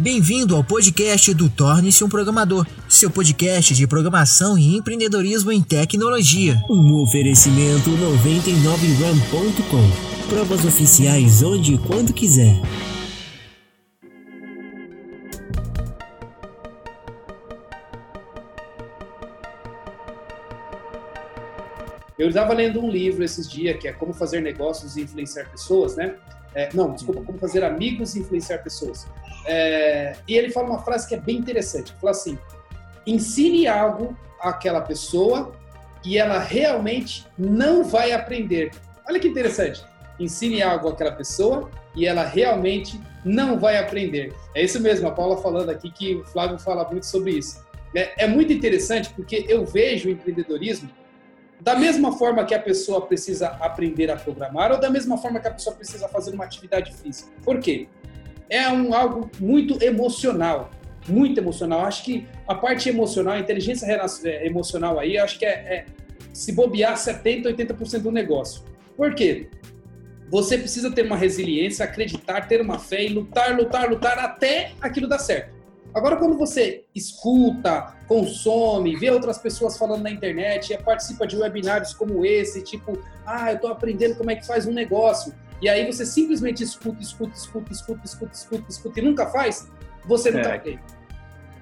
Bem-vindo ao podcast do Torne-se um Programador, seu podcast de programação e empreendedorismo em tecnologia. Um oferecimento 99ram.com. Provas oficiais onde e quando quiser. Eu estava lendo um livro esses dias que é Como Fazer Negócios e Influenciar Pessoas, né? É, não, desculpa, Como Fazer Amigos e Influenciar Pessoas. É, e ele fala uma frase que é bem interessante. Ele fala assim: ensine algo àquela pessoa e ela realmente não vai aprender. Olha que interessante. Ensine algo àquela pessoa e ela realmente não vai aprender. É isso mesmo, a Paula falando aqui que o Flávio fala muito sobre isso. É, é muito interessante porque eu vejo o empreendedorismo da mesma forma que a pessoa precisa aprender a programar ou da mesma forma que a pessoa precisa fazer uma atividade física. Por quê? É um algo muito emocional, muito emocional. Acho que a parte emocional, a inteligência é, emocional aí, acho que é, é se bobear 70, 80% do negócio. Por quê? Você precisa ter uma resiliência, acreditar, ter uma fé e lutar, lutar, lutar até aquilo dar certo. Agora, quando você escuta, consome, vê outras pessoas falando na internet, participa de webinários como esse, tipo, ah, eu estou aprendendo como é que faz um negócio, e aí você simplesmente escuta, escuta, escuta, escuta, escuta, escuta, escuta e nunca faz, você nunca é. aprende.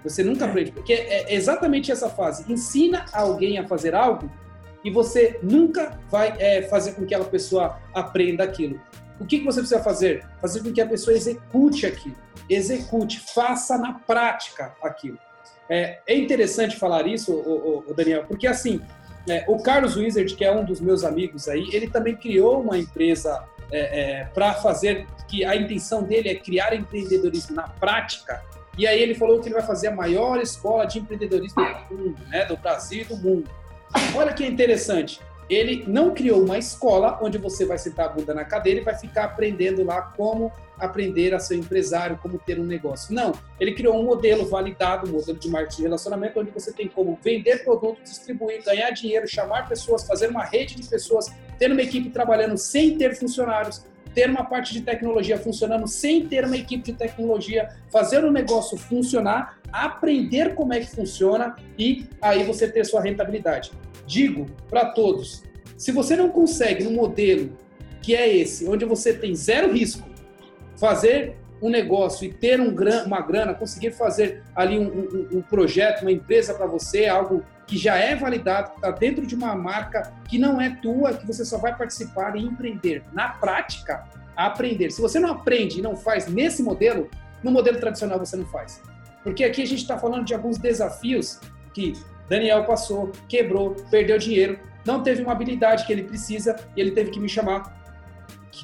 Você nunca é. aprende, porque é exatamente essa fase. Ensina alguém a fazer algo e você nunca vai é, fazer com que aquela pessoa aprenda aquilo. O que, que você precisa fazer? Fazer com que a pessoa execute aquilo. Execute, faça na prática aquilo. É, é interessante falar isso, o, o, o Daniel, porque assim, é, o Carlos Wizard, que é um dos meus amigos aí, ele também criou uma empresa é, é para fazer, que a intenção dele é criar empreendedorismo na prática, e aí ele falou que ele vai fazer a maior escola de empreendedorismo do mundo, né, do Brasil e do mundo. Olha que interessante ele não criou uma escola onde você vai sentar a bunda na cadeira e vai ficar aprendendo lá como aprender a ser empresário, como ter um negócio. Não, ele criou um modelo validado, um modelo de marketing de relacionamento, onde você tem como vender produto, distribuir, ganhar dinheiro, chamar pessoas, fazer uma rede de pessoas, ter uma equipe trabalhando sem ter funcionários, ter uma parte de tecnologia funcionando sem ter uma equipe de tecnologia, fazer o negócio funcionar, aprender como é que funciona e aí você ter sua rentabilidade. Digo para todos, se você não consegue no modelo que é esse, onde você tem zero risco, fazer um negócio e ter um uma grana, conseguir fazer ali um, um, um projeto, uma empresa para você, algo que já é validado, que está dentro de uma marca que não é tua, que você só vai participar e empreender. Na prática, aprender. Se você não aprende e não faz nesse modelo, no modelo tradicional você não faz. Porque aqui a gente está falando de alguns desafios que Daniel passou, quebrou, perdeu dinheiro, não teve uma habilidade que ele precisa e ele teve que me chamar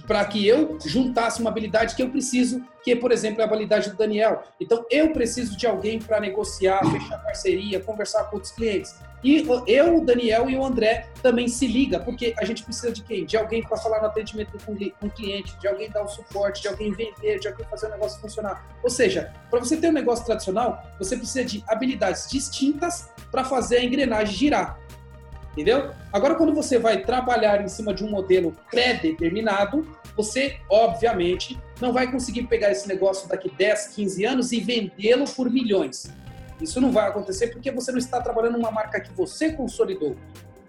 para que eu juntasse uma habilidade que eu preciso, que é, por exemplo, a habilidade do Daniel. Então, eu preciso de alguém para negociar, fechar parceria, conversar com outros clientes. E eu, o Daniel e o André também se liga, porque a gente precisa de quem? De alguém para falar no atendimento com o cliente, de alguém dar o suporte, de alguém vender, de alguém fazer o negócio funcionar. Ou seja, para você ter um negócio tradicional, você precisa de habilidades distintas para fazer a engrenagem girar. Entendeu? Agora, quando você vai trabalhar em cima de um modelo pré-determinado, você, obviamente, não vai conseguir pegar esse negócio daqui 10, 15 anos e vendê-lo por milhões. Isso não vai acontecer porque você não está trabalhando uma marca que você consolidou.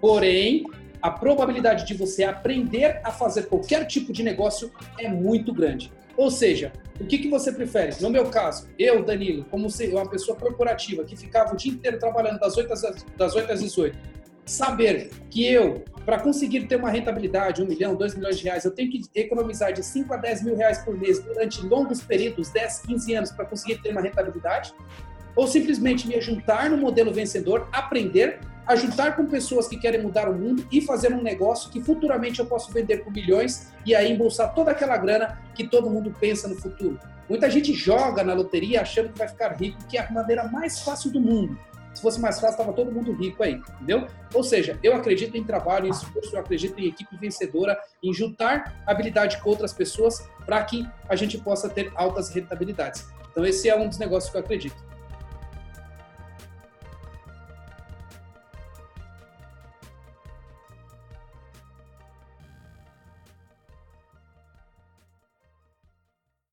Porém, a probabilidade de você aprender a fazer qualquer tipo de negócio é muito grande. Ou seja, o que, que você prefere? No meu caso, eu, Danilo, como uma pessoa corporativa que ficava o dia inteiro trabalhando das 8 às, das 8 às 18, saber que eu, para conseguir ter uma rentabilidade, um milhão, dois milhões de reais, eu tenho que economizar de 5 a 10 mil reais por mês durante longos períodos, 10, 15 anos, para conseguir ter uma rentabilidade? Ou simplesmente me juntar no modelo vencedor, aprender, ajuntar com pessoas que querem mudar o mundo e fazer um negócio que futuramente eu posso vender por milhões e aí embolsar toda aquela grana que todo mundo pensa no futuro. Muita gente joga na loteria achando que vai ficar rico, que é a maneira mais fácil do mundo. Se fosse mais fácil, estava todo mundo rico aí, entendeu? Ou seja, eu acredito em trabalho, em esforço, eu acredito em equipe vencedora, em juntar habilidade com outras pessoas para que a gente possa ter altas rentabilidades. Então, esse é um dos negócios que eu acredito.